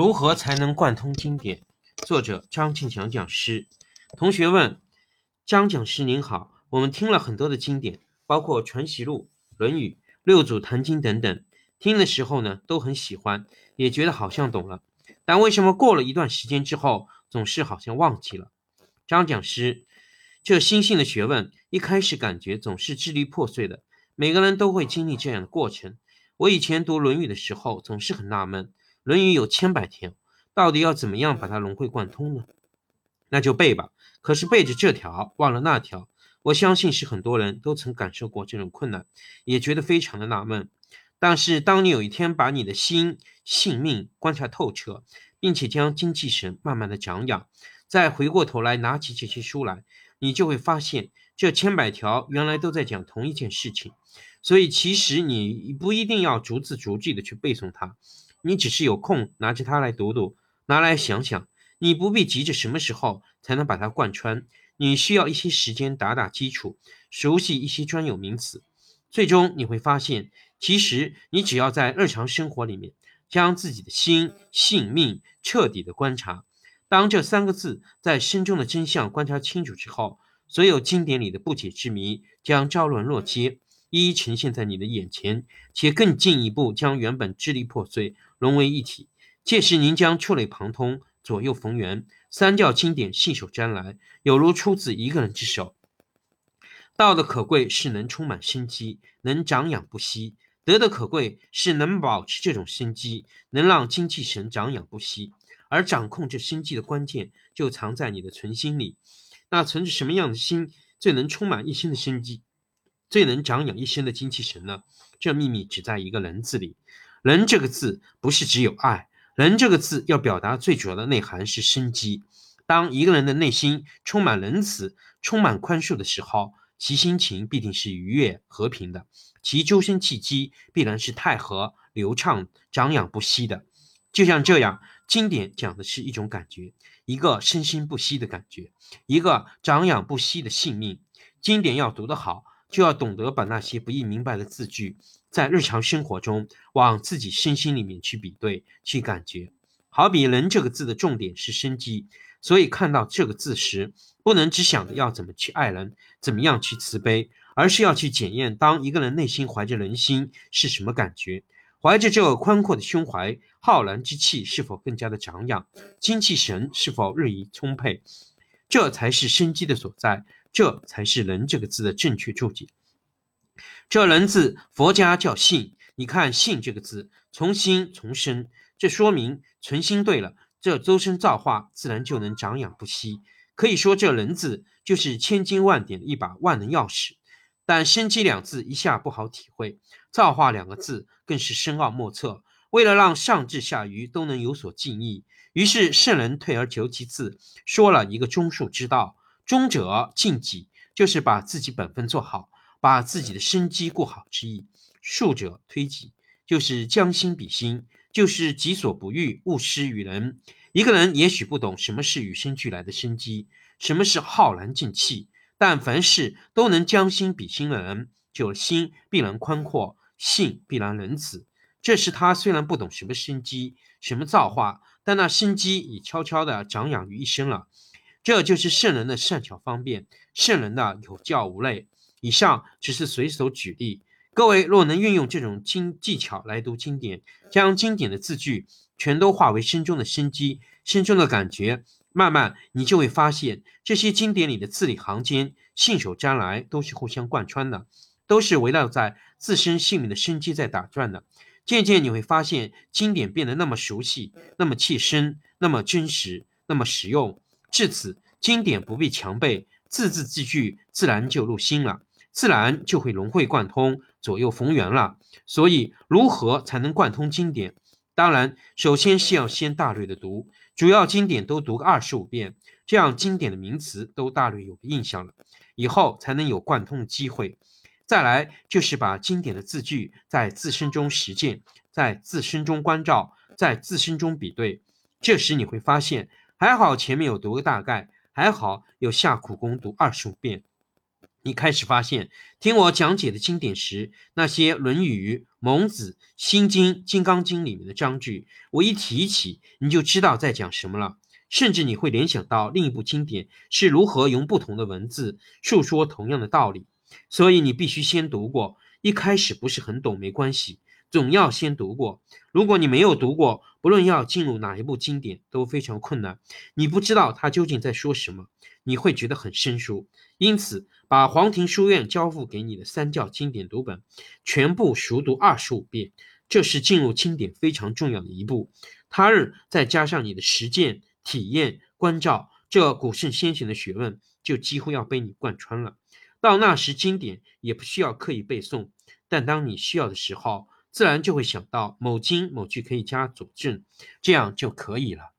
如何才能贯通经典？作者张庆祥讲师。同学问：张讲师您好，我们听了很多的经典，包括《传习录》《论语》《六祖坛经》等等，听的时候呢都很喜欢，也觉得好像懂了。但为什么过了一段时间之后，总是好像忘记了？张讲师，这心性的学问，一开始感觉总是支离破碎的，每个人都会经历这样的过程。我以前读《论语》的时候，总是很纳闷。《论语》有千百条，到底要怎么样把它融会贯通呢？那就背吧。可是背着这条忘了那条，我相信是很多人都曾感受过这种困难，也觉得非常的纳闷。但是当你有一天把你的心性命观察透彻，并且将精气神慢慢的长养，再回过头来拿起这些书来，你就会发现这千百条原来都在讲同一件事情。所以其实你不一定要逐字逐句的去背诵它。你只是有空拿着它来读读，拿来想想。你不必急着什么时候才能把它贯穿，你需要一些时间打打基础，熟悉一些专有名词。最终你会发现，其实你只要在日常生活里面将自己的心性命彻底的观察，当这三个字在心中的真相观察清楚之后，所有经典里的不解之谜将昭然若揭。一一呈现在你的眼前，且更进一步将原本支离破碎融为一体。届时，您将触类旁通，左右逢源，三教经典信手拈来，有如出自一个人之手。道的可贵是能充满生机，能长养不息；德的可贵是能保持这种生机，能让精气神长养不息。而掌控这生机的关键，就藏在你的存心里。那存着什么样的心，最能充满一生的生机？最能长养一生的精气神呢？这秘密只在一个“仁”字里。仁这个字不是只有爱，仁这个字要表达最主要的内涵是生机。当一个人的内心充满仁慈、充满宽恕的时候，其心情必定是愉悦和平的，其周身气机必然是太和流畅、长养不息的。就像这样，经典讲的是一种感觉，一个生生不息的感觉，一个长养不息的性命。经典要读得好。就要懂得把那些不易明白的字句，在日常生活中往自己身心里面去比对、去感觉。好比“人”这个字的重点是生机，所以看到这个字时，不能只想着要怎么去爱人、怎么样去慈悲，而是要去检验，当一个人内心怀着人心是什么感觉，怀着这个宽阔的胸怀，浩然之气是否更加的长养，精气神是否日益充沛，这才是生机的所在。这才是“人”这个字的正确注解。这“人”字，佛家叫信。你看“信”这个字，从心从生，这说明存心对了，这周身造化自然就能长养不息。可以说，这“人”字就是千金万点的一把万能钥匙。但“生机”两字一下不好体会，“造化”两个字更是深奥莫测。为了让上至下愚都能有所敬意，于是圣人退而求其次，说了一个中术之道。忠者尽己，就是把自己本分做好，把自己的生机过好之意；术者推己，就是将心比心，就是己所不欲，勿施于人。一个人也许不懂什么是与生俱来的生机，什么是浩然正气，但凡事都能将心比心的人，就心必然宽阔，性必然仁慈。这时他虽然不懂什么生机，什么造化，但那生机已悄悄地长养于一身了。这就是圣人的善巧方便，圣人的有教无类。以上只是随手举例，各位若能运用这种经技巧来读经典，将经典的字句全都化为心中的生机、心中的感觉，慢慢你就会发现，这些经典里的字里行间，信手拈来，都是互相贯穿的，都是围绕在自身性命的生机在打转的。渐渐你会发现，经典变得那么熟悉，那么切身，那么真实，那么实用。至此，经典不必强背，字字字句自然就入心了，自然就会融会贯通，左右逢源了。所以，如何才能贯通经典？当然，首先是要先大略的读，主要经典都读个二十五遍，这样经典的名词都大略有个印象了，以后才能有贯通的机会。再来就是把经典的字句在自身中实践，在自身中关照，在自身中比对，这时你会发现。还好前面有读个大概，还好有下苦功读二十五遍，你开始发现，听我讲解的经典时，那些《论语》《孟子》《心经》《金刚经》里面的章句，我一提起，你就知道在讲什么了。甚至你会联想到另一部经典是如何用不同的文字述说同样的道理。所以你必须先读过，一开始不是很懂没关系，总要先读过。如果你没有读过，不论要进入哪一部经典都非常困难，你不知道他究竟在说什么，你会觉得很生疏。因此，把黄庭书院交付给你的三教经典读本全部熟读二十五遍，这是进入经典非常重要的一步。他日再加上你的实践、体验、关照，这古圣先贤的学问就几乎要被你贯穿了。到那时，经典也不需要刻意背诵，但当你需要的时候，自然就会想到某经某句可以加佐证，这样就可以了。